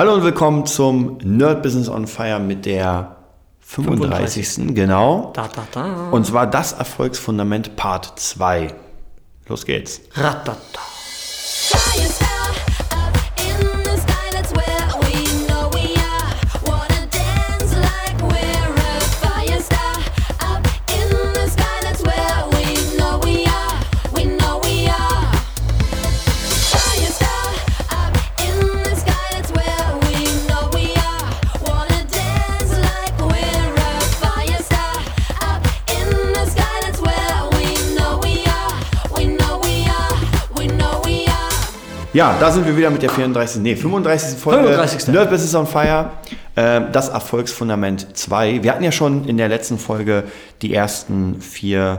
Hallo und willkommen zum Nerd Business on Fire mit der 35. Genau. Da, da, da. Und zwar das Erfolgsfundament Part 2. Los geht's. Ratata. Ja, da sind wir wieder mit der 34. Nee, 35. Folge 35.. Nerd Business on Fire. Ähm, Das Erfolgsfundament 2. Wir hatten ja schon in der letzten Folge die ersten vier,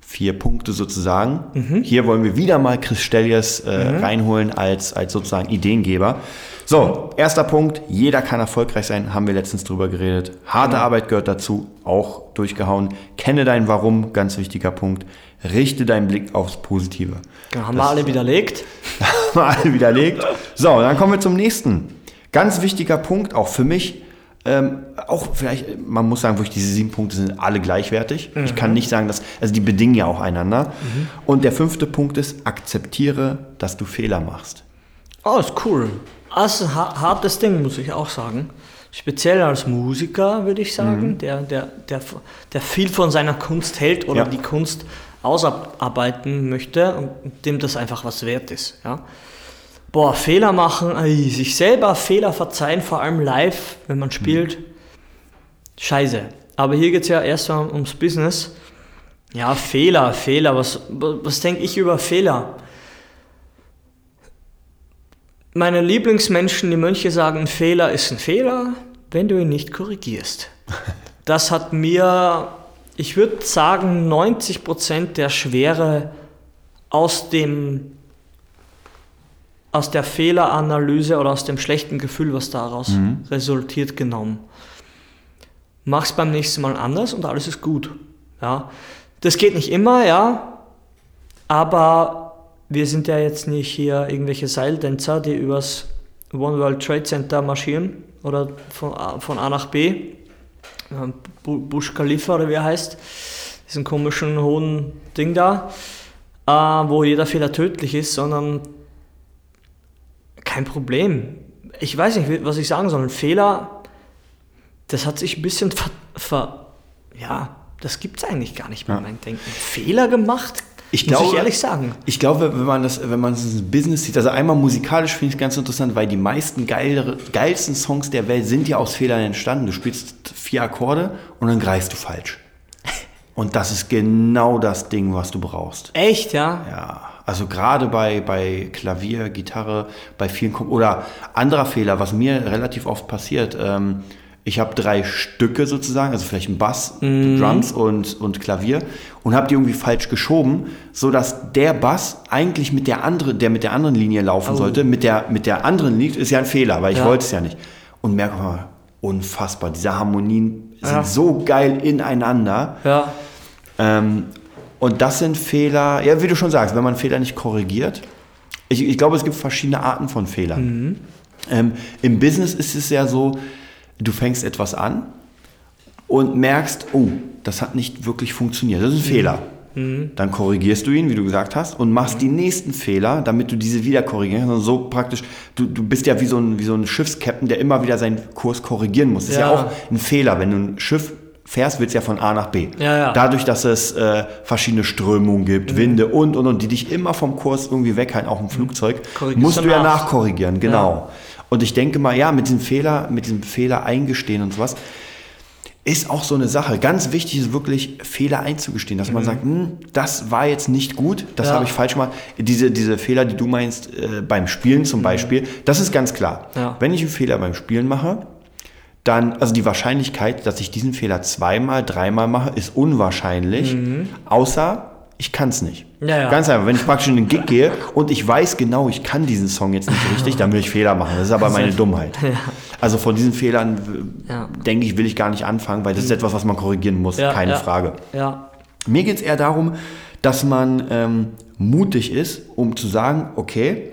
vier Punkte sozusagen. Hier wollen wir wieder mal Chris Stellies äh, reinholen als, als sozusagen Ideengeber. So, erster Punkt. Jeder kann erfolgreich sein, haben wir letztens drüber geredet. Harte Arbeit gehört dazu, auch durchgehauen. Kenne dein Warum, ganz wichtiger Punkt. Richte deinen Blick aufs Positive. Genau, haben wir alle widerlegt. Mal alle widerlegt. So, dann kommen wir zum nächsten. Ganz wichtiger Punkt, auch für mich. Ähm, auch vielleicht, man muss sagen, wirklich diese sieben Punkte sind alle gleichwertig. Ich kann nicht sagen, dass, also die bedingen ja auch einander. Und der fünfte Punkt ist, akzeptiere, dass du Fehler machst. Oh, ist cool. Das ist ein ha- hartes Ding, muss ich auch sagen. Speziell als Musiker, würde ich sagen, der, der, der, der viel von seiner Kunst hält oder Ja. die Kunst ausarbeiten möchte und dem das einfach was wert ist. Ja? Boah, Fehler machen, ey, sich selber Fehler verzeihen, vor allem live, wenn man spielt. Scheiße. Aber hier geht es ja erstmal ums Business. Ja, Fehler, Fehler. Was, was denke ich über Fehler? Meine Lieblingsmenschen, die Mönche sagen, ein Fehler ist ein Fehler, wenn du ihn nicht korrigierst. Das hat mir, ich würde sagen, 90% der Schwere aus dem aus der Fehleranalyse oder aus dem schlechten Gefühl, was daraus resultiert, genommen. Mach's beim nächsten Mal anders und alles ist gut. Ja. Das geht nicht immer, ja, aber wir sind ja jetzt nicht hier irgendwelche Seiltänzer, die übers One World Trade Center marschieren oder von A, von A nach B. Ähm, Bu- Bush Khalifa oder wie er heißt. Diesen komischen hohen Ding da, äh, wo jeder Fehler tödlich ist, sondern kein Problem. Ich weiß nicht, was ich sagen soll. Ein Fehler, das hat sich ein bisschen ver... ver ja, das gibt es eigentlich gar nicht mehr, Ja. mein Denken. Fehler gemacht? Ich muss glaube, ich ehrlich sagen. Ich glaube, wenn man das, wenn man das Business sieht, also einmal musikalisch finde ich es ganz interessant, weil die meisten geilere, geilsten Songs der Welt sind ja aus Fehlern entstanden. Du spielst vier Akkorde und dann greifst du falsch. Und das ist genau das Ding, was du brauchst. Echt, ja? Ja, also gerade bei, bei Klavier, Gitarre, bei vielen Kom oder anderer Fehler, was mir relativ oft passiert. Ähm, ich habe drei Stücke sozusagen, also vielleicht ein Bass, Drums und, und Klavier und habe die irgendwie falsch geschoben, so dass der Bass eigentlich mit der andere, der mit der anderen Linie laufen sollte, mit der mit der anderen liegt, ist ja ein Fehler, weil ich Ja. wollte es ja nicht. Und merke mal, unfassbar, diese Harmonien sind Ja. so geil ineinander. Ja. Ähm, und das sind Fehler, ja, wie du schon sagst, wenn man Fehler nicht korrigiert. Ich, ich glaube, es gibt verschiedene Arten von Fehlern. Ähm, Im Business ist es ja so, du fängst etwas an und merkst, oh, das hat nicht wirklich funktioniert. Das ist ein Fehler. Dann korrigierst du ihn, wie du gesagt hast, und machst die nächsten Fehler, damit du diese wieder korrigieren kannst. Also so praktisch, du, du bist ja wie so, ein, wie so ein Schiffskapitän, der immer wieder seinen Kurs korrigieren muss. Das ist ja Ja. auch ein Fehler. Wenn du ein Schiff fährst, wird es ja von A nach B. Ja, ja. Dadurch, dass es äh, verschiedene Strömungen gibt, Winde und, und, und, die dich immer vom Kurs irgendwie weghalten, auch im Flugzeug, musst du ja nach. nachkorrigieren, genau. Und ich denke mal, ja, mit diesem Fehler, mit diesem Fehler eingestehen und sowas, ist auch so eine Sache. Ganz wichtig ist wirklich, Fehler einzugestehen, dass man sagt, hm, das war jetzt nicht gut, das Ja. habe ich falsch gemacht. Diese, diese Fehler, die du meinst, äh, beim Spielen zum Beispiel, das ist ganz klar. Ja. Wenn ich einen Fehler beim Spielen mache, dann, also die Wahrscheinlichkeit, dass ich diesen Fehler zweimal, dreimal mache, ist unwahrscheinlich, außer ich kann es nicht. Ja, ja. Ganz einfach, wenn ich praktisch in den Gig gehe und ich weiß genau, ich kann diesen Song jetzt nicht richtig, dann will ich Fehler machen. Das ist aber meine Dummheit. Also von diesen Fehlern, Ja. denke ich, will ich gar nicht anfangen, weil das ist etwas, was man korrigieren muss, keine. Frage. Mir geht es eher darum, dass man ähm, mutig ist, um zu sagen, okay,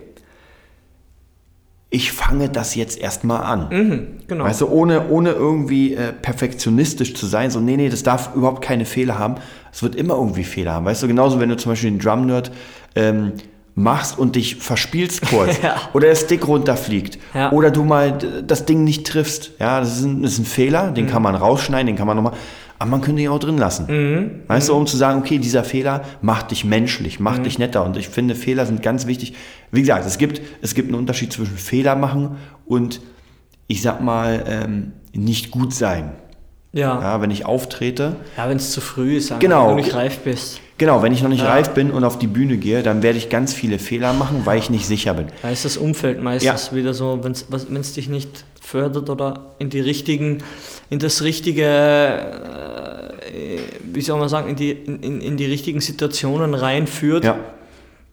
ich fange das jetzt erstmal an. genau. Weißt du, ohne, ohne irgendwie äh, perfektionistisch zu sein, so, nee, nee, das darf überhaupt keine Fehler haben. Es wird immer irgendwie Fehler haben. Weißt du, genauso, wenn du zum Beispiel den Drum-Nerd ähm, machst und dich verspielst kurz Ja. oder der Stick runterfliegt Ja. oder du mal das Ding nicht triffst. Ja, das ist ein, das ist ein Fehler, Mhm. den kann man rausschneiden, den kann man nochmal, aber man könnte ihn auch drin lassen. Mhm. Weißt du, um zu sagen, okay, dieser Fehler macht dich menschlich, macht Mhm. dich netter und ich finde, Fehler sind ganz wichtig. Wie gesagt, es gibt, es gibt einen Unterschied zwischen Fehler machen und ich sag mal, ähm, nicht gut sein. ja. Ja, wenn ich auftrete, Ja, wenn es zu früh ist, Genau. wenn du nicht reif bist. genau, wenn ich noch nicht Ja. reif bin und auf die Bühne gehe, dann werde ich ganz viele Fehler machen, weil ich nicht sicher bin. Da ist das Umfeld meistens wieder so, wenn es dich nicht fördert oder in die richtigen, in das richtige, äh, wie soll man sagen, in die, in, in, in die richtigen Situationen reinführt, Ja,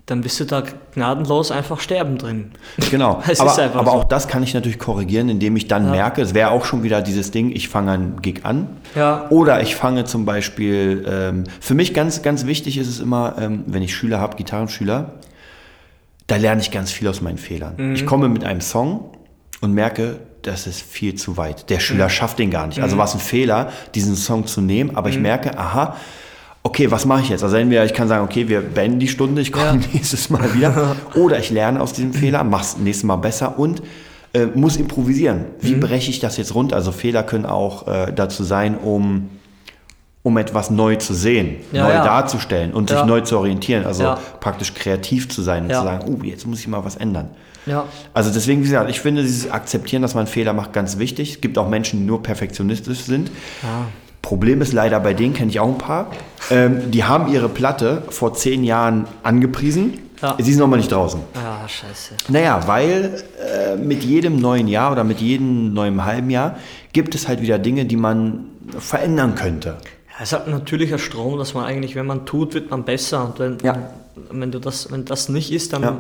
dann bist du da gnadenlos einfach sterben drin. genau. Es aber ist einfach aber so. auch das kann ich natürlich korrigieren, indem ich dann Ja. merke, es wäre auch schon wieder dieses Ding, ich fange einen Gig an. Ja. Oder ich fange zum Beispiel, ähm, für mich ganz, ganz wichtig ist es immer, ähm, wenn ich Schüler habe, Gitarrenschüler, da lerne ich ganz viel aus meinen Fehlern. Mhm. Ich komme mit einem Song und merke, das ist viel zu weit. Der Mhm. Schüler schafft den gar nicht. Also war es ein Fehler, diesen Song zu nehmen, aber Mhm. ich merke, aha, okay, was mache ich jetzt? Also entweder ich kann sagen, okay, wir beenden die Stunde, ich komme Ja. nächstes Mal wieder. Oder ich lerne aus diesem Fehler, mach's nächstes Mal besser und äh, muss improvisieren. Wie Mhm. breche ich das jetzt runter? Also Fehler können auch äh, dazu sein, um, um etwas neu zu sehen, Ja, neu ja. darzustellen und Ja. sich neu zu orientieren. Also Ja. praktisch kreativ zu sein und Ja. zu sagen, oh, jetzt muss ich mal was ändern. Ja. Also deswegen, wie gesagt, ich finde dieses Akzeptieren, dass man Fehler macht, ganz wichtig. Es gibt auch Menschen, die nur perfektionistisch sind. Problem ist leider bei denen, kenne ich auch ein paar, ähm, die haben ihre Platte vor zehn Jahren angepriesen. Ja. Sie ist noch mal nicht draußen. Ah, scheiße. Naja, weil äh, mit jedem neuen Jahr oder mit jedem neuen halben Jahr gibt es halt wieder Dinge, die man verändern könnte. Ja, es hat ein natürlicher Strom, dass man eigentlich, wenn man tut, wird man besser. Und wenn, Ja. wenn du das, wenn das nicht ist, dann Ja.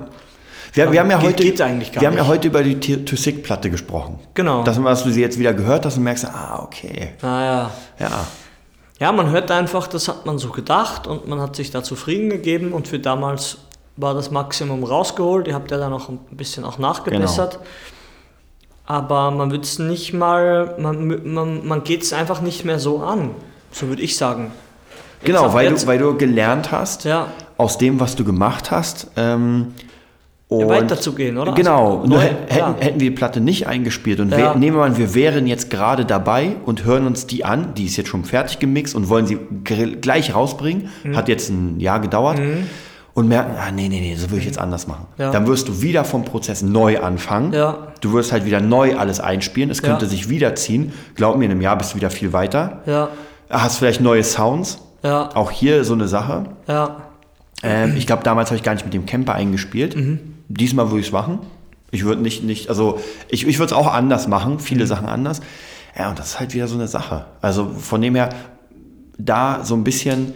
Wir, wir haben ja heute, geht eigentlich gar wir haben ja heute über die To Sick Platte gesprochen. Genau. Das, was du sie jetzt wieder gehört hast und merkst, ah, okay. naja. Ja. Ja, man hört einfach, das hat man so gedacht und man hat sich da zufrieden gegeben und für damals war das Maximum rausgeholt. Ihr habt ja dann noch ein bisschen auch nachgebessert. Genau. Aber man wird es nicht mal, man, man, man geht es einfach nicht mehr so an. So würde ich sagen. Genau, weil du, weil du gelernt hast, Ja. aus dem, was du gemacht hast. Ähm, und weiterzugehen, oder? Genau. Also, Nur neu- hätten, ja. hätten wir die Platte nicht eingespielt und Ja. wir, nehmen wir an, wir wären jetzt gerade dabei und hören uns die an, die ist jetzt schon fertig gemixt und wollen sie gleich rausbringen, Mhm. hat jetzt ein Jahr gedauert und merken, ah, nee, nee, nee, so will ich jetzt anders machen. Ja. Dann wirst du wieder vom Prozess neu anfangen. Du wirst halt wieder neu alles einspielen. Es könnte sich wiederziehen. Glaub mir, in einem Jahr bist du wieder viel weiter. Hast vielleicht neue Sounds. Auch hier so eine Sache. Ähm, ich glaube, damals habe ich gar nicht mit dem Camper eingespielt. Diesmal würde ich es machen. Ich würde nicht, nicht, also ich, ich würde es auch anders machen, viele Sachen anders. Ja, und das ist halt wieder so eine Sache. Also von dem her, da so ein bisschen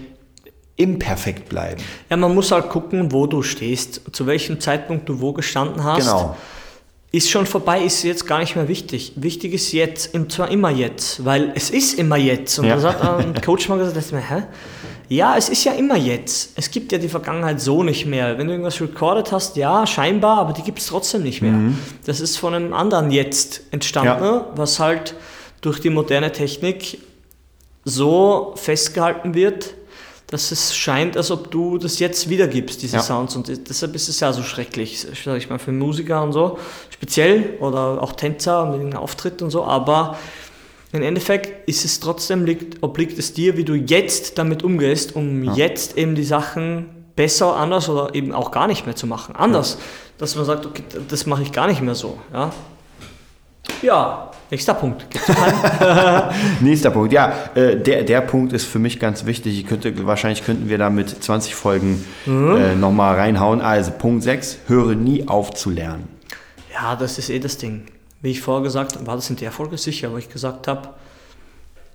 imperfekt bleiben. Ja, man muss halt gucken, wo du stehst, zu welchem Zeitpunkt du wo gestanden hast. Genau. Ist schon vorbei, ist jetzt gar nicht mehr wichtig. Wichtig ist jetzt, und zwar immer jetzt, weil es ist immer jetzt. Und Ja. das hat ein Coach mal gesagt, dachte ich mir, hä? Ja, es ist ja immer jetzt. Es gibt ja die Vergangenheit so nicht mehr. Wenn du irgendwas recorded hast, ja, scheinbar, aber die gibt es trotzdem nicht mehr. Das ist von einem anderen Jetzt entstanden, Ja. was halt durch die moderne Technik so festgehalten wird, dass es scheint, als ob du das jetzt wiedergibst, diese Ja. Sounds. Und deshalb ist es ja so schrecklich, sag ich mal, für Musiker und so, speziell oder auch Tänzer mit einem Auftritt und so. Aber im Endeffekt ist es trotzdem, liegt, obliegt es dir, wie du jetzt damit umgehst, um jetzt eben die Sachen besser, anders oder eben auch gar nicht mehr zu machen. Anders, dass man sagt, okay, das mache ich gar nicht mehr so. Ja, ja nächster Punkt. Nächster Punkt. Ja, äh, der, der Punkt ist für mich ganz wichtig. Ich könnte, wahrscheinlich könnten wir da mit 20 Folgen äh, nochmal reinhauen. Also Punkt 6, höre nie auf zu lernen. Ja, das ist eh das Ding. Wie ich vorher gesagt habe, war das in der Folge sicher, wo ich gesagt habe,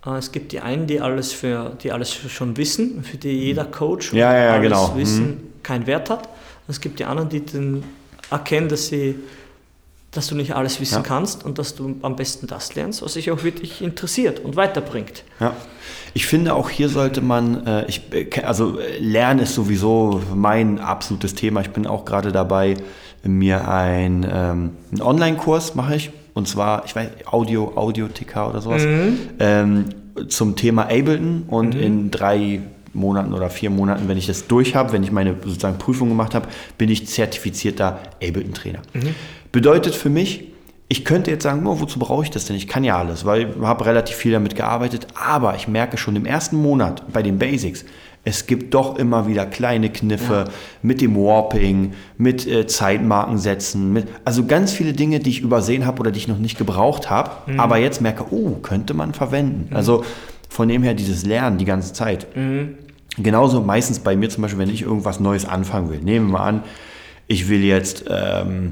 äh, es gibt die einen, die alles für, die alles schon wissen, für die jeder Coach Ja, ja, ja, alles genau. Mhm. Wissen keinen Wert hat. Und es gibt die anderen, die den erkennen, dass sie dass du nicht alles wissen Ja. kannst und dass du am besten das lernst, was dich auch wirklich interessiert und weiterbringt. Ja. Ich finde auch hier sollte man, äh, ich, äh, also äh, Lernen ist sowieso mein absolutes Thema. Ich bin auch gerade dabei, mir ein, ähm, einen Online-Kurs mache ich. Und zwar, ich weiß, Audio, Audio-TK oder sowas. Ähm, zum Thema Ableton. Und in drei Monaten oder vier Monaten, wenn ich das durch habe, wenn ich meine sozusagen Prüfung gemacht habe, bin ich zertifizierter Ableton-Trainer. Bedeutet für mich, ich könnte jetzt sagen, oh, wozu brauche ich das denn? Ich kann ja alles, weil ich habe relativ viel damit gearbeitet. Aber ich merke schon im ersten Monat bei den Basics, es gibt doch immer wieder kleine Kniffe mit dem Warping, mit äh, Zeitmarken setzen, mit, also ganz viele Dinge, die ich übersehen habe oder die ich noch nicht gebraucht habe, aber jetzt merke, oh, könnte man verwenden. Also von dem her dieses Lernen die ganze Zeit. Genauso meistens bei mir zum Beispiel, wenn ich irgendwas Neues anfangen will. Nehmen wir mal an, ich will jetzt ähm,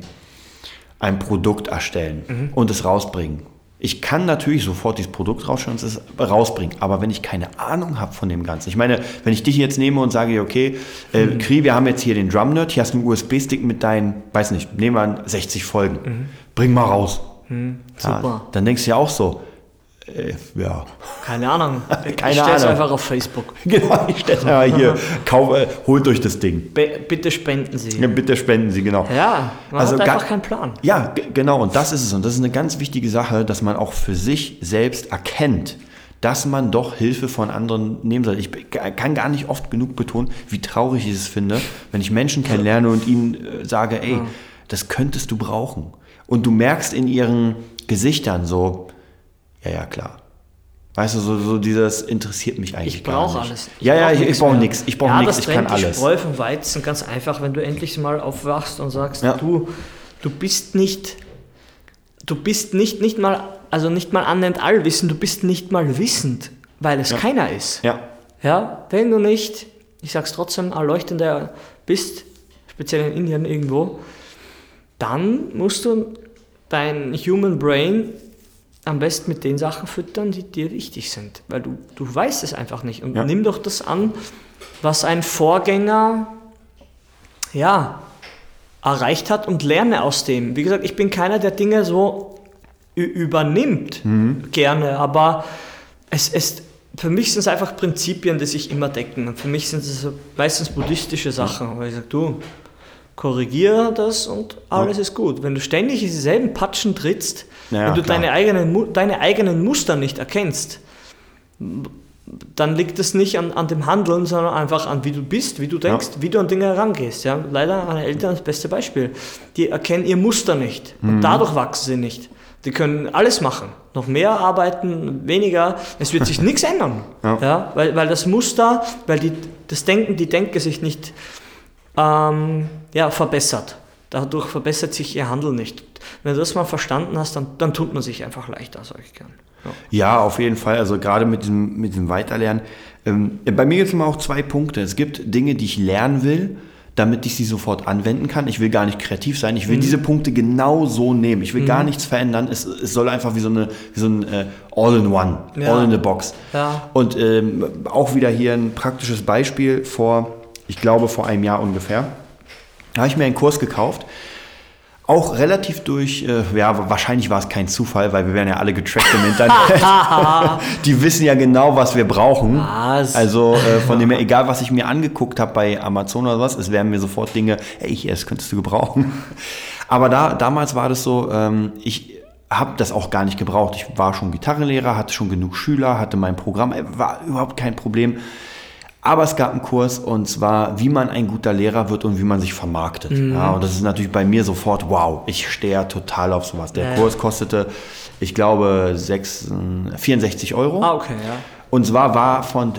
ein Produkt erstellen und es rausbringen. Ich kann natürlich sofort dieses Produkt rausstellen und es rausbringen, aber wenn ich keine Ahnung habe von dem Ganzen, ich meine, wenn ich dich jetzt nehme und sage, okay, äh, Kri, wir haben jetzt hier den Drum Nerd, hier hast du einen USB-Stick mit deinen, weiß nicht, nehmen wir an, 60 Folgen, bring mal raus. Ja, Super. dann denkst du ja auch so, äh, ja, Keine Ahnung. Keine ich stell's Ahnung. einfach auf Facebook. genau, ich stelle mal hier, kauf, äh, holt euch das Ding. Be bitte spenden Sie. Ja, bitte spenden Sie, genau. Ja, man Also hat einfach keinen Plan. Ja, genau. Und das ist es. Und das ist eine ganz wichtige Sache, dass man auch für sich selbst erkennt, dass man doch Hilfe von anderen nehmen soll. Ich kann gar nicht oft genug betonen, wie traurig ich es finde, wenn ich Menschen kennenlerne und ihnen äh, sage, ey, das könntest du brauchen. Und du merkst in ihren Gesichtern so, ja, ja, klar. Weißt du, so, so dieses interessiert mich eigentlich Ich gar brauche nicht. alles. ja, ja, ich, ich brauche nichts. Ich brauche ja, nichts. das Ich kann trennt die alles. Spreu vom Weizen ganz einfach, wenn du endlich mal aufwachst und sagst, Ja. du, du bist nicht, du bist nicht, nicht mal, also nicht mal annähernd allwissend, du bist nicht mal wissend, weil es keiner ist. Ja, Ja, wenn du nicht, ich sag's trotzdem, erleuchtender bist, speziell in Indien irgendwo, dann musst du dein Human Brain am besten mit den Sachen füttern, die dir wichtig sind, weil du, du weißt es einfach nicht. Und Ja. nimm doch das an, was ein Vorgänger, ja, erreicht hat und lerne aus dem. Wie gesagt, ich bin keiner, der Dinge so übernimmt, gerne, aber es ist, für mich sind es einfach Prinzipien, die sich immer decken. Und für mich sind es meistens buddhistische Sachen, weil ich sage, du, korrigiere das und alles ist gut. Wenn du ständig in dieselben Patschen trittst, Ja, wenn du klar. deine eigenen, deine eigenen Muster nicht erkennst, dann liegt es nicht an, an dem Handeln, sondern einfach an wie du bist, wie du denkst, wie du an Dinge herangehst. Ja? Leider meine Eltern das beste Beispiel. Die erkennen ihr Muster nicht und dadurch wachsen sie nicht. Die können alles machen, noch mehr arbeiten, weniger. Es wird sich nichts ändern, Ja. ja. weil, weil das Muster, weil die, das Denken, die Denke sich nicht ähm, ja, verbessert. Dadurch verbessert sich ihr Handeln nicht. Wenn du das mal verstanden hast, dann, dann tut man sich einfach leichter, sage ich gern. Ja. Ja, auf jeden Fall. Also gerade mit dem, mit dem Weiterlernen. Ähm, bei mir gibt es immer auch zwei Punkte. Es gibt Dinge, die ich lernen will, damit ich sie sofort anwenden kann. Ich will gar nicht kreativ sein. Mhm. Ich will diese Punkte genau so nehmen. Ich will gar nichts verändern. Es, es soll einfach wie so, eine, wie so ein äh, All-in-One, Ja. All-in-a-Box. Ja. Und ähm, auch wieder hier ein praktisches Beispiel vor, ich glaube, vor einem Jahr ungefähr. Da habe ich mir einen Kurs gekauft. Auch relativ durch, äh, ja, wahrscheinlich war es kein Zufall, weil wir werden ja alle getrackt im Internet. Die wissen ja genau, was wir brauchen. Was? Also äh, von dem her, egal was ich mir angeguckt habe bei Amazon oder was, es wären mir sofort Dinge, hey, hier, das könntest du gebrauchen. Aber da, damals war das so, ähm, ich habe das auch gar nicht gebraucht. Ich war schon Gitarrenlehrer, hatte schon genug Schüler, hatte mein Programm, äh, war überhaupt kein Problem. Aber es gab einen Kurs und zwar, wie man ein guter Lehrer wird und wie man sich vermarktet. Ja, und das ist natürlich bei mir sofort, wow, ich stehe total auf sowas. Der Ja. Kurs kostete, ich glaube, sechs, äh, 64 Euro. Ah, okay, ja. Und zwar war von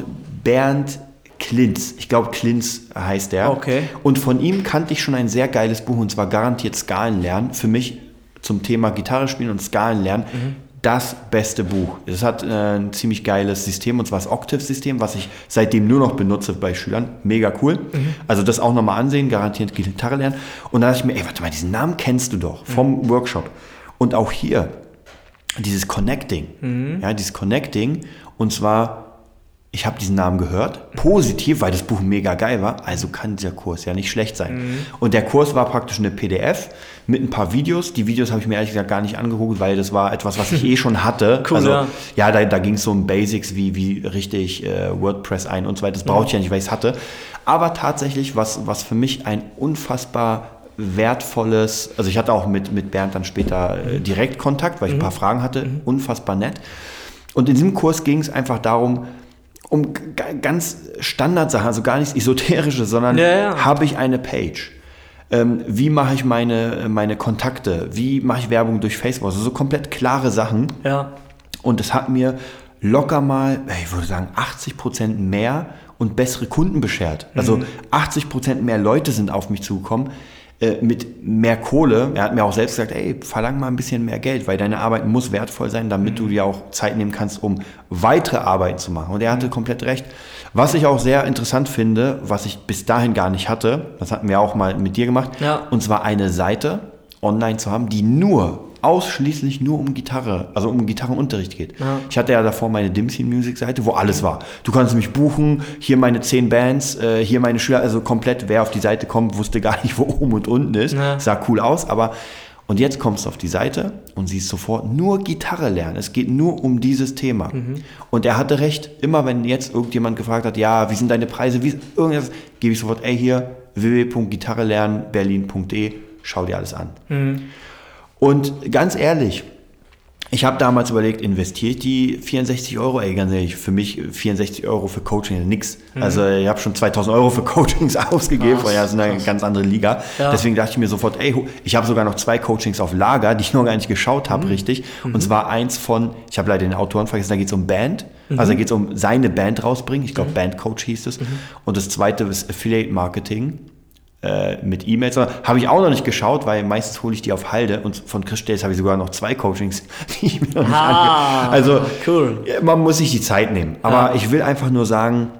Bernd Klinz. Ich glaube, Klinz heißt der. Okay. Und von ihm kannte ich schon ein sehr geiles Buch und zwar garantiert Skalen lernen. Für mich zum Thema Gitarre spielen und Skalen lernen. Das beste Buch. Es hat äh, ein ziemlich geiles System und zwar das Octave-System, was ich seitdem nur noch benutze bei Schülern. Mega cool. Also das auch nochmal ansehen, garantiert Gitarre lernen. Und dann dachte ich mir, ey, warte mal, diesen Namen kennst du doch vom Workshop. Und auch hier, dieses Connecting. Ja, dieses Connecting. Und zwar, ich habe diesen Namen gehört, positiv, weil das Buch mega geil war, also kann dieser Kurs ja nicht schlecht sein. Und der Kurs war praktisch eine PDF mit ein paar Videos. Die Videos habe ich mir ehrlich gesagt gar nicht angeguckt, weil das war etwas, was ich eh schon hatte. Cool, also, ja. ja, da, da ging es so um Basics, wie, wie richtig äh, WordPress ein und so weiter. Das brauchte ich ja nicht, weil ich es hatte. Aber tatsächlich, was, was für mich ein unfassbar wertvolles, also ich hatte auch mit, mit Bernd dann später äh, direkt Kontakt, weil ich ein paar Fragen hatte, unfassbar nett. Und in diesem Kurs ging es einfach darum, um ganz Standardsachen, also gar nichts Esoterisches, sondern Ja, ja. habe ich eine Page? Ähm, wie mache ich meine, meine Kontakte? Wie mache ich Werbung durch Facebook? Also so komplett klare Sachen. Ja. Und es hat mir locker mal, ich würde sagen, 80 Prozent mehr und bessere Kunden beschert. Also 80 Prozent mehr Leute sind auf mich zugekommen äh, mit mehr Kohle. Er hat mir auch selbst gesagt, ey, verlang mal ein bisschen mehr Geld, weil deine Arbeit muss wertvoll sein, damit du dir auch Zeit nehmen kannst, um weitere Arbeiten zu machen. Und er hatte komplett recht. Was ich auch sehr interessant finde, was ich bis dahin gar nicht hatte, das hatten wir auch mal mit dir gemacht, Ja. und zwar eine Seite online zu haben, die nur, ausschließlich nur um Gitarre, also um Gitarrenunterricht geht. Ja. Ich hatte ja davor meine Dimsy Music Seite, wo alles war. Du kannst mich buchen, hier meine zehn Bands, äh, hier meine Schüler, also komplett, wer auf die Seite kommt, wusste gar nicht, wo oben und unten ist. Ja. Sah cool aus, aber und jetzt kommst du auf die Seite und siehst sofort nur Gitarre lernen. Es geht nur um dieses Thema. Und er hatte recht. Immer wenn jetzt irgendjemand gefragt hat, ja, wie sind deine Preise, wie irgendwas, gebe ich sofort, ey, hier www.gitarrelernberlin.de, schau dir alles an. Und ganz ehrlich, ich habe damals überlegt, investiere ich die 64 Euro? Ey, ganz ehrlich, für mich 64 Euro für Coaching nix. Also ich habe schon 2000 Euro für Coachings ausgegeben, Krass, weil ja, das ist eine ganz andere Liga. Ja. Deswegen dachte ich mir sofort, ey, ich habe sogar noch zwei Coachings auf Lager, die ich noch gar nicht geschaut habe, richtig. Und zwar eins von, ich habe leider den Autoren vergessen, da geht es um Band. Also da geht es um seine Band rausbringen. Ich glaube, Bandcoach hieß es. Und das zweite ist Affiliate Marketing äh, mit E-Mails. Habe ich auch noch nicht geschaut, weil meistens hole ich die auf Halde. Und von Chris Stelz habe ich sogar noch zwei Coachings, die ich mir noch nicht Ah, ange... Also cool. man muss sich die Zeit nehmen. Aber Ja. ich will einfach nur sagen,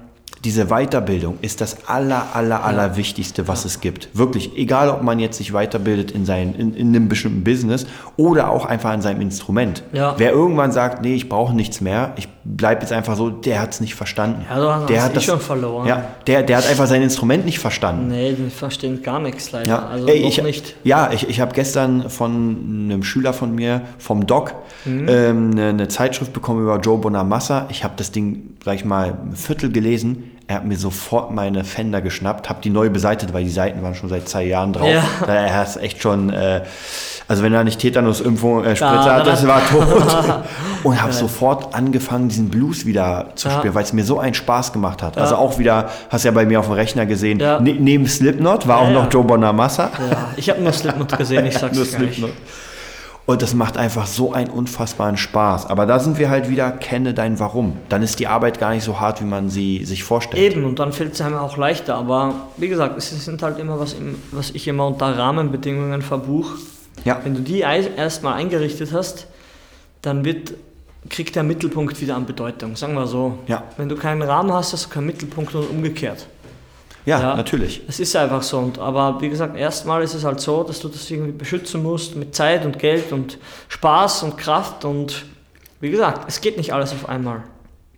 diese Weiterbildung ist das aller, aller, aller Wichtigste, was es gibt. Wirklich, egal ob man jetzt sich weiterbildet in, sein, in, in einem bestimmten Business oder auch einfach an seinem Instrument. Ja. Wer irgendwann sagt, nee, ich brauche nichts mehr, ich bleibe jetzt einfach so, der hat es nicht verstanden. Ja, du der hat eh schon verloren. Ja, der, der hat einfach sein Instrument nicht verstanden. Nee, die verstehen gar nichts leider. Ja, Also Ey, ich, nicht. Ja, ich, ich habe gestern von einem Schüler von mir, vom Doc, Mhm. ähm, eine, eine Zeitschrift bekommen über Joe Bonamassa. Ich habe das Ding, sag ich mal, ein Viertel gelesen. Er hat mir sofort meine Fender geschnappt, habe die neu beseitigt, weil die Seiten waren schon seit zwei Jahren drauf. Ja. Er hat echt schon, äh, also wenn er nicht Tetanus-Impfung äh, Spritze Da- hat, da- das war tot. Und habe sofort angefangen, diesen Blues wieder zu Ja. spielen, weil es mir so einen Spaß gemacht hat. Also auch wieder, hast ja bei mir auf dem Rechner gesehen, ne, neben Slipknot war auch noch. Joe Bonamassa. Ja, ich habe nur Slipknot gesehen, ich sag's Nur dir gleich. Und das macht einfach so einen unfassbaren Spaß. Aber da sind wir halt wieder, kenne dein Warum. Dann ist die Arbeit gar nicht so hart, wie man sie sich vorstellt. Eben, und dann fällt es einem auch leichter. Aber wie gesagt, es sind halt immer, was, was ich immer unter Rahmenbedingungen verbuche. Ja. Wenn du die erstmal eingerichtet hast, dann wird, kriegt der Mittelpunkt wieder an Bedeutung. Sagen wir so. Ja. Wenn du keinen Rahmen hast, hast du keinen Mittelpunkt und umgekehrt. Ja, Ja. natürlich. Es ist einfach so. Und, aber wie gesagt, erstmal ist es halt so, dass du das irgendwie beschützen musst mit Zeit und Geld und Spaß und Kraft. Und wie gesagt, es geht nicht alles auf einmal.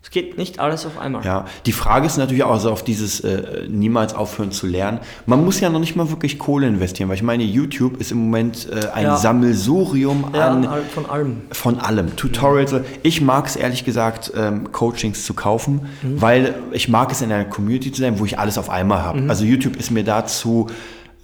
Es geht nicht alles auf einmal. Ja, die Frage ist natürlich auch also auf dieses äh, niemals aufhören zu lernen. Man muss ja noch nicht mal wirklich Kohle investieren, weil ich meine, YouTube ist im Moment äh, ein Ja. Sammelsurium Ja, an halt von allem. von allem. Tutorials. Ich mag es ehrlich gesagt, ähm, Coachings zu kaufen, Mhm. weil ich mag es in einer Community zu sein, wo ich alles auf einmal habe. Mhm. Also YouTube ist mir dazu,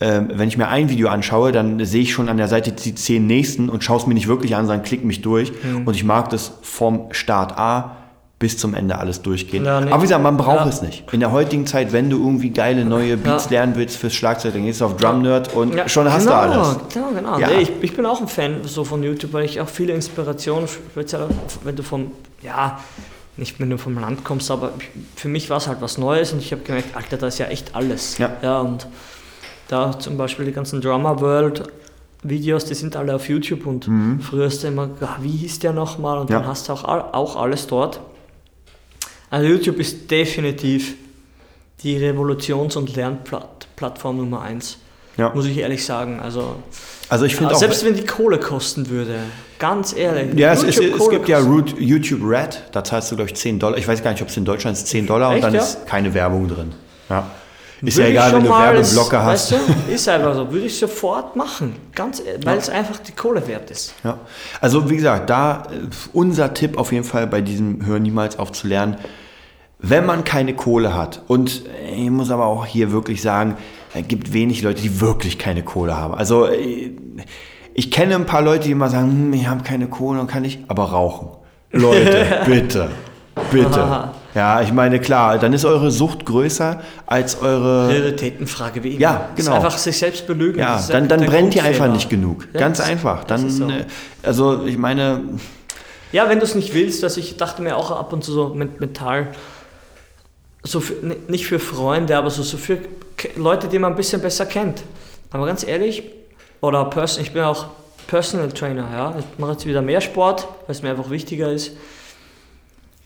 ähm, wenn ich mir ein Video anschaue, dann sehe ich schon an der Seite die zehn nächsten und schaue es mir nicht wirklich an, sondern klick mich durch. Mhm. Und ich mag das vom Start A bis zum Ende alles durchgehen. Ja, nee. Aber wie gesagt, man braucht Ja. es nicht. In der heutigen Zeit, wenn du irgendwie geile neue Beats Ja. lernen willst fürs Schlagzeug, dann gehst du auf Drum Nerd und schon hast genau, du alles. Genau, genau. Nee, ich, ich bin auch ein Fan so von YouTube, weil ich auch viele Inspirationen, speziell wenn du vom, ja, nicht wenn du vom Land kommst, aber für mich war es halt was Neues und ich habe gemerkt, Alter, da ist ja echt alles. Ja. und da zum Beispiel die ganzen Drummer World Videos, die sind alle auf YouTube und früher hast du immer, ah, wie hieß der nochmal und Mhm. Ja. dann hast du auch, auch alles dort. Also YouTube ist definitiv die Revolutions- und Lernplattform Nummer eins. Ja. Muss ich ehrlich sagen. Also, Also ich finde auch. selbst wenn die Kohle kosten würde, ganz ehrlich. Ja, es, YouTube es gibt ja Root, YouTube Red, da zahlst du, glaube ich, 10 Dollar. Ich weiß gar nicht, ob es in Deutschland ist 10 Dollar und Echt, dann ja? ist keine Werbung drin. Ja. Ist Würde ja egal, wenn du Werbeblocker es- hast. Weißt du, ist einfach so. Würde ich sofort machen. Ganz, weil es einfach die Kohle wert ist. Ja. Also wie gesagt, da äh, unser Tipp auf jeden Fall bei diesem Hör niemals auf zu lernen, wenn man keine Kohle hat und ich muss aber auch hier wirklich sagen, es gibt wenig Leute, die wirklich keine Kohle haben. Also ich kenne ein paar Leute, die immer sagen, hm, ich habe keine Kohle und kann nicht, aber rauchen. Leute, bitte, bitte. Ja, ich meine, klar, dann ist eure Sucht größer als eure... Prioritätenfrage wie immer. Ja, Das genau. Ist einfach sich selbst belügen. Ja, Das dann, dann brennt ihr einfach nicht genug. Ja, Ganz das- einfach. das Dann, so. äh, also ich meine, Ja, wenn du es nicht willst, dass ich dachte mir auch ab und zu so mit Metall, so für, nicht für Freunde, aber so, so für Leute, die man ein bisschen besser kennt. Aber ganz ehrlich, oder Person, ich bin auch Personal Trainer, ja. Ich mache jetzt wieder mehr Sport, weil es mir einfach wichtiger ist.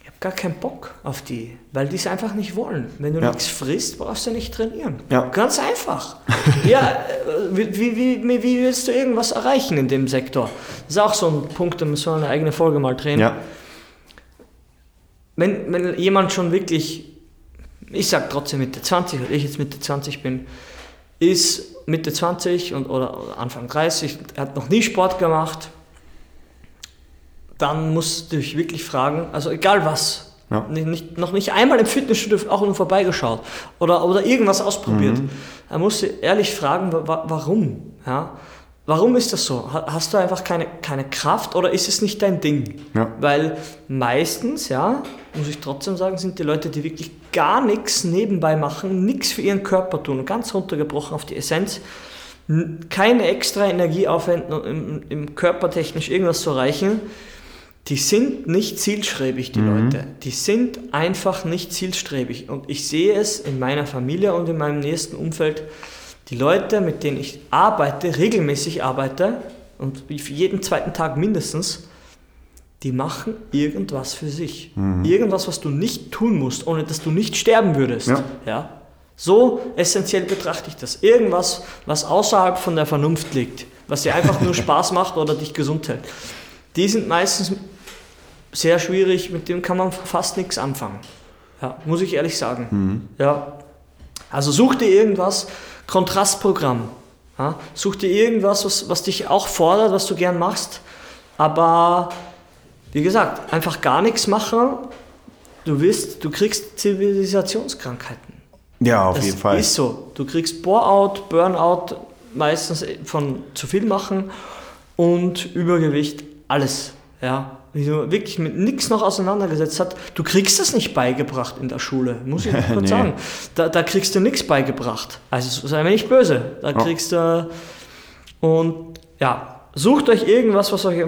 Ich habe gar keinen Bock auf die, weil die es einfach nicht wollen. Wenn du Ja. nichts frisst, brauchst du nicht trainieren. Ja. Ganz einfach. ja, äh, wie, wie, wie, wie willst du irgendwas erreichen in dem Sektor? Das ist auch so ein Punkt, da müssen wir eine eigene Folge mal drehen. ja, Wenn, wenn jemand schon wirklich, ich sag trotzdem Mitte 20, weil ich jetzt Mitte 20 bin, ist Mitte 20 und, oder, oder Anfang 30, er hat noch nie Sport gemacht, dann musst du dich wirklich fragen, also egal was, Ja. nicht, noch nicht einmal im Fitnessstudio auch nur vorbeigeschaut oder, oder irgendwas ausprobiert. Er muss ehrlich fragen, wa warum? Ja? Warum ist das so? Ha- Hast du einfach keine, keine Kraft oder ist es nicht dein Ding? Ja. Weil meistens, ja, muss ich trotzdem sagen, sind die Leute, die wirklich gar nichts nebenbei machen, nichts für ihren Körper tun, ganz runtergebrochen auf die Essenz, keine extra Energie aufwenden, um im, im Körper technisch irgendwas zu erreichen, die sind nicht zielstrebig, die Leute. Die sind einfach nicht zielstrebig. Und ich sehe es in meiner Familie und in meinem nächsten Umfeld. Die Leute, mit denen ich arbeite, regelmäßig arbeite, und jeden zweiten Tag mindestens, die machen irgendwas für sich. Irgendwas, was du nicht tun musst, ohne dass du nicht sterben würdest. Ja. Ja? So essentiell betrachte ich das. Irgendwas, was außerhalb von der Vernunft liegt, was dir einfach nur Spaß macht oder dich gesund hält. Die sind meistens sehr schwierig, mit dem kann man fast nichts anfangen. Ja, muss ich ehrlich sagen. Ja. Also such dir irgendwas, Kontrastprogramm. Ja, such dir irgendwas, was, was dich auch fordert, was du gern machst, aber wie gesagt, einfach gar nichts machen, du wirst, du kriegst Zivilisationskrankheiten. ja, auf Das jeden Fall. ist so. Du kriegst Bore-out, Burnout, meistens von zu viel machen und Übergewicht, alles. Ja. Wie du wirklich mit nichts noch auseinandergesetzt hast, du kriegst das nicht beigebracht in der Schule, muss ich kurz Nee. sagen. Da, da kriegst du nichts beigebracht. Also sei mir nicht böse. Da Ja. kriegst du. Und ja, sucht euch irgendwas, was euch,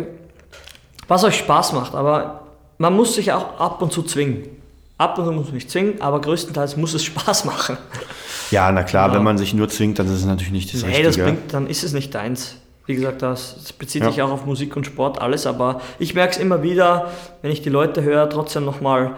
was euch Spaß macht. Aber man muss sich auch ab und zu zwingen. Ab und zu muss man sich zwingen, aber größtenteils muss es Spaß machen. Ja, na klar, Ja. wenn man sich nur zwingt, dann ist es natürlich nicht das Nee, Richtige. das bringt, dann ist es nicht deins. Wie gesagt, das, bezieht Ja. sich auch auf Musik und Sport, alles, aber ich merke es immer wieder, wenn ich die Leute höre, trotzdem nochmal,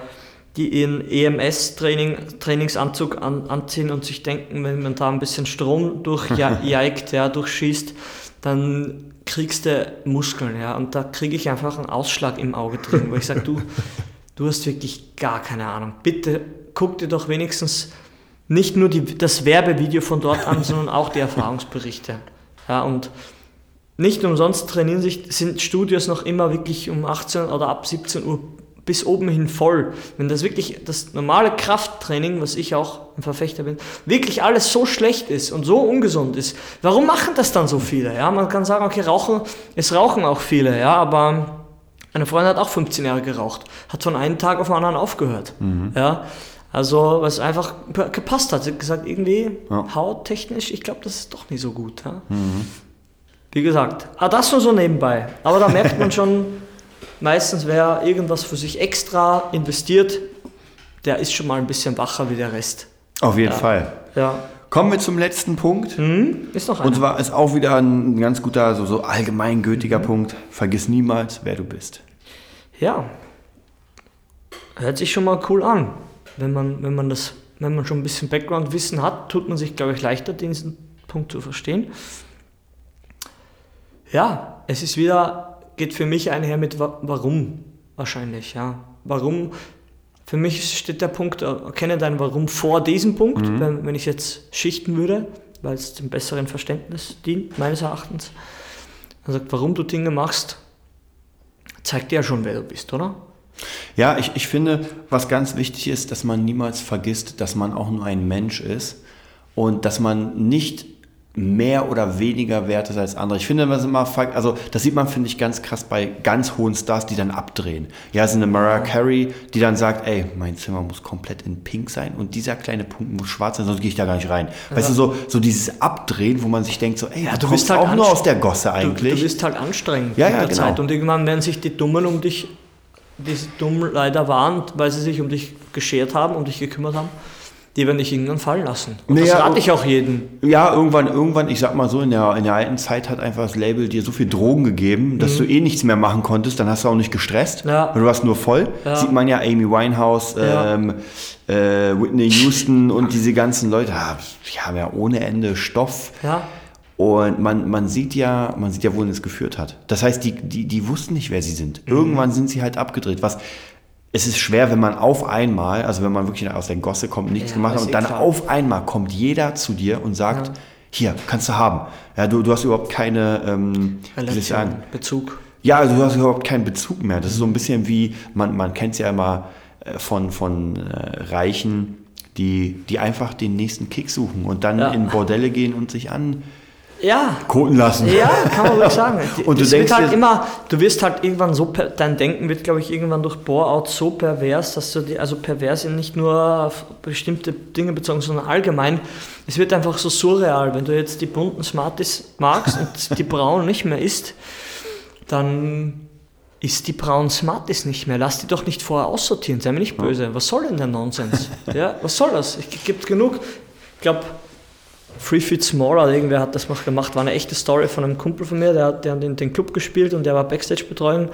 die ihren EMS-Training, Trainingsanzug an, anziehen und sich denken, wenn man da ein bisschen Strom durchjagt, ja, durchschießt, dann kriegst du Muskeln, ja, und da kriege ich einfach einen Ausschlag im Auge drin, wo ich sage, du, du hast wirklich gar keine Ahnung. Bitte guck dir doch wenigstens nicht nur die, das Werbevideo von dort an, sondern auch die Erfahrungsberichte. Ja, und nicht umsonst trainieren sich, sind Studios noch immer wirklich um 18 oder ab 17 Uhr bis oben hin voll. Wenn das wirklich das normale Krafttraining, was ich auch ein Verfechter bin, wirklich alles so schlecht ist und so ungesund ist, warum machen das dann so viele? Ja, man kann sagen, okay, rauchen, es rauchen auch viele, ja, aber eine Freundin hat auch 15 Jahre geraucht, hat von einem Tag auf den anderen aufgehört. Ja, also, was einfach gepasst hat. Sie hat gesagt, irgendwie Ja. hauttechnisch, ich glaube, das ist doch nicht so gut. Ja? Wie gesagt, ah, das nur so nebenbei. Aber da merkt man schon, meistens wer irgendwas für sich extra investiert, der ist schon mal ein bisschen wacher wie der Rest. Auf jeden Ja. Fall. Ja. Kommen wir zum letzten Punkt. Hm? Ist noch Und einer. zwar ist auch wieder ein ganz guter, so, so allgemeingültiger Mhm. Punkt. Vergiss niemals, wer du bist. Ja. Hört sich schon mal cool an. Wenn man, wenn man das, wenn man schon ein bisschen Background-Wissen hat, tut man sich, glaube ich, leichter, diesen Punkt zu verstehen. Ja, es ist wieder, geht für mich einher mit wa warum wahrscheinlich, ja. Warum? Für mich steht der Punkt, äh, erkenne dein Warum vor diesem Punkt, wenn, wenn ich jetzt schichten würde, weil es dem besseren Verständnis dient, meines Erachtens. Also warum du Dinge machst, zeigt dir ja schon, wer du bist, oder? Ja, ich, ich finde, was ganz wichtig ist, dass man niemals vergisst, dass man auch nur ein Mensch ist und dass man nicht mehr oder weniger wert ist als andere. Ich finde, das immer, also das sieht man, finde ich, ganz krass bei ganz hohen Stars, die dann abdrehen. Ja, so eine Mariah Carey, die dann sagt, ey, mein Zimmer muss komplett in pink sein und dieser kleine Punkt muss schwarz sein, sonst gehe ich da gar nicht rein. Weißt du, so, so dieses Abdrehen, wo man sich denkt, so, ey, Ja, du du bist halt auch nur aus der Gosse Du, eigentlich. du bist halt anstrengend Ja, ja, der genau. Zeit und irgendwann werden sich die Dummen um dich, die dumm leider waren, weil sie sich um dich geschert haben, um dich gekümmert haben, die werden dich irgendwann fallen lassen. Und Naja, das rate ich auch jedem. Ja, irgendwann, irgendwann, ich sag mal so, in der, in der alten Zeit hat einfach das Label dir so viel Drogen gegeben, dass du eh nichts mehr machen konntest, dann hast du auch nicht gestresst. Mhm. Ja. weil Du warst nur voll. Ja. Sieht man ja Amy Winehouse, Ja. ähm, äh, Whitney Houston und diese ganzen Leute, ah, die haben ja ohne Ende Stoff. Ja. Und man, man sieht ja, man sieht ja, wohin es geführt hat. Das heißt, die, die, die wussten nicht, wer sie sind. Mhm. Irgendwann sind sie halt abgedreht. Was, es ist schwer, wenn man auf einmal, also wenn man wirklich aus der Gosse kommt, nichts Ja, gemacht hat und eh dann klar. auf einmal kommt jeder zu dir und sagt, hier, kannst du haben. Ja, du, du hast überhaupt keine, ähm, Relation, Bezug. ja, also du hast überhaupt keinen Bezug mehr. Das ist so ein bisschen wie, man, man kennt es ja immer äh, von, von äh, Reichen, die, die einfach den nächsten Kick suchen und dann Ja. in Bordelle gehen und sich ankoten Ja, lassen. ja, kann man wirklich sagen. Und du denkst halt immer, du wirst halt irgendwann so, dein Denken wird, glaube ich, irgendwann durch Bore-out so pervers, dass du die, also pervers nicht nur auf bestimmte Dinge bezogen, sondern allgemein. Es wird einfach so surreal, wenn du jetzt die bunten Smarties magst und die braunen nicht mehr isst, dann ist die braunen Smarties nicht mehr. Lass die doch nicht vorher aussortieren, sei mir nicht böse. Was soll denn der Nonsens? ja, was soll das? Es gibt genug, ich glaube, Free Feet Smaller, oder irgendwer hat das mal gemacht, war eine echte Story von einem Kumpel von mir, der hat, der hat in den Club gespielt und der war Backstage-Betreuung.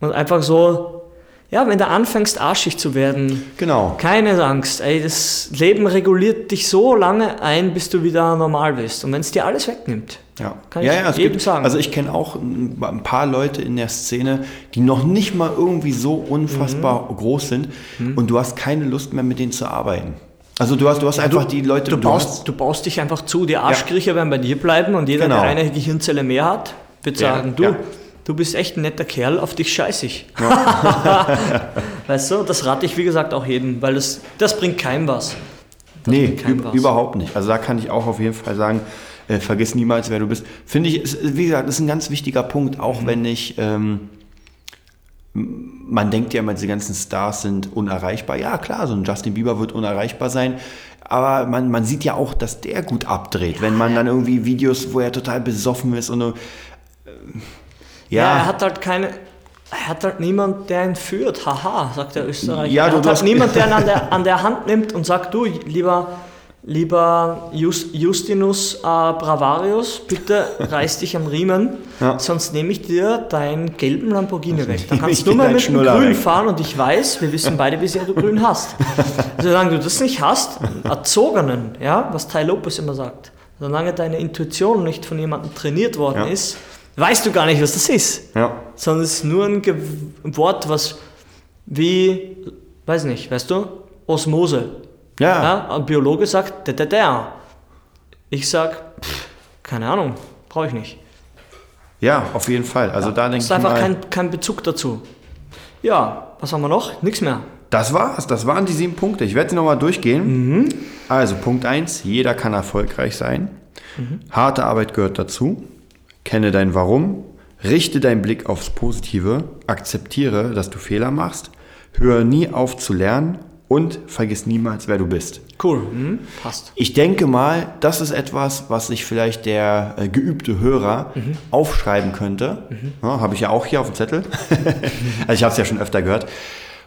Und einfach so, ja, wenn du anfängst arschig zu werden, Genau. keine Angst, ey, das Leben reguliert dich so lange ein, bis du wieder normal bist. Und wenn es dir alles wegnimmt, Ja, Kann ja, ich ja, jedem gibt, sagen. Also ich kenne auch ein paar Leute in der Szene, die noch nicht mal irgendwie so unfassbar Mhm. groß sind und du hast keine Lust mehr mit denen zu arbeiten. Also du hast, du hast einfach die Leute, du hast- baust, du baust dich einfach zu, die Arschkriecher werden bei dir bleiben und jeder, Genau. der eine Gehirnzelle mehr hat, wird Ja, sagen, du, ja. du bist echt ein netter Kerl, auf dich scheiß ich. weißt du, das rate ich wie gesagt auch jedem, weil das, das bringt keinem was. Das Nee, keinem was. überhaupt nicht. Also da kann ich auch auf jeden Fall sagen, äh, vergiss niemals, wer du bist. Finde ich, ist, wie gesagt, ist ein ganz wichtiger Punkt, auch wenn ich, ähm, man denkt ja immer, diese ganzen Stars sind unerreichbar. Ja, klar, so ein Justin Bieber wird unerreichbar sein. Aber man, man sieht ja auch, dass der gut abdreht, wenn man dann irgendwie Videos, wo er total besoffen ist und äh, Ja, ja, er hat halt keine. Er hat halt niemand, der ihn führt. Haha, sagt der Österreicher. Ja, er du- hat halt hast- niemand, der ihn an der, an der Hand nimmt und sagt, du, lieber, lieber Just, Justinus äh, Bravarius, bitte reiß dich am Riemen, Ja. sonst nehme ich dir deinen gelben Lamborghini weg. Dann kannst du mal mit dem Grün fahren und ich weiß, wir wissen beide, wie sehr du Grün hast. Solange du das nicht hast, erzogenen, ja, was Ty Lopez immer sagt, solange deine Intuition nicht von jemandem trainiert worden Ja. ist, weißt du gar nicht, was das ist ja, sondern es ist nur ein Ge Wort, was wie, weiß nicht, weißt du, Osmose. Ja, Ja, ein Biologe sagt, der, der, der. Ich sag, pff, keine Ahnung, brauche ich nicht. ja, auf jeden Fall. Also da denke Es ich ist einfach mal, kein, kein Bezug dazu. Ja, was haben wir noch? Nichts mehr. Das war's, das waren die sieben Punkte. Ich werde sie nochmal durchgehen. Also Punkt 1, jeder kann erfolgreich sein. Harte Arbeit gehört dazu. Kenne dein Warum. Richte deinen Blick aufs Positive. Akzeptiere, dass du Fehler machst. Höre nie auf zu lernen und vergiss niemals, wer du bist. Cool, hm? passt. Ich denke mal, das ist etwas, was sich vielleicht der äh, geübte Hörer aufschreiben könnte. Ja, habe ich ja auch hier auf dem Zettel. also ich habe es ja schon öfter gehört.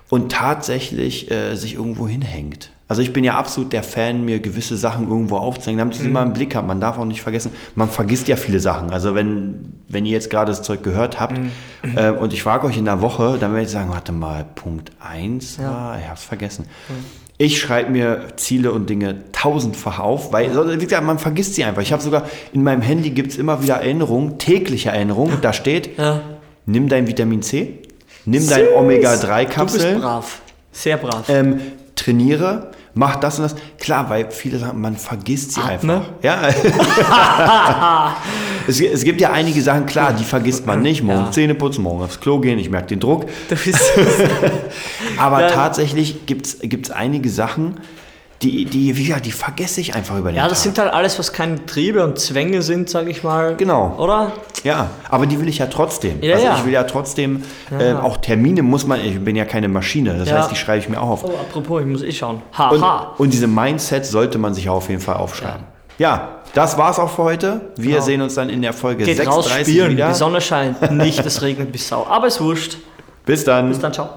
Und tatsächlich äh, sich irgendwo hinhängt. Also ich bin ja absolut der Fan, mir gewisse Sachen irgendwo aufzuhängen, damit ich sie mal im Blick habe. Man darf auch nicht vergessen, man vergisst ja viele Sachen. Also wenn, wenn ihr jetzt gerade das Zeug gehört habt äh, und ich frage euch in der Woche, dann werde ich sagen, warte mal, Punkt 1 war, ich habe es vergessen. Ich schreibe mir Ziele und Dinge tausendfach auf, weil wie gesagt, man vergisst sie einfach. Ich habe sogar in meinem Handy gibt es immer wieder Erinnerungen, tägliche Erinnerungen. Da steht, Ja. nimm dein Vitamin C, nimm dein Süß. Du Omega-3-Kapsel, bist brav. Sehr brav. ähm, trainiere, mach das und das. Klar, weil viele sagen, man vergisst sie Atme. einfach. Ja. es, es gibt ja einige Sachen, klar, die vergisst man nicht. Morgen Ja. Zähne putzen, morgen aufs Klo gehen, ich merke den Druck. Aber Ja. tatsächlich gibt es einige Sachen, die, die, gesagt, die vergesse ich einfach über den Ja, das Tag. sind halt alles, was keine Triebe und Zwänge sind, sag ich mal. Genau. Oder? Ja, aber die will ich ja trotzdem. Ja, also ja. ich will ja trotzdem, ähm, auch Termine muss man, ich bin ja keine Maschine, das Ja. heißt, die schreibe ich mir auch auf. Oh, apropos, ich muss eh schauen. Und, Haha. und diese Mindset sollte man sich auf jeden Fall aufschreiben. Ja, das war's auch für heute. Wir Genau. sehen uns dann in der Folge Geht raus 36 spielen. wieder. Die Sonne scheint nicht, es regnet bis Sau. Aber ist wurscht. Bis dann. Bis dann, ciao.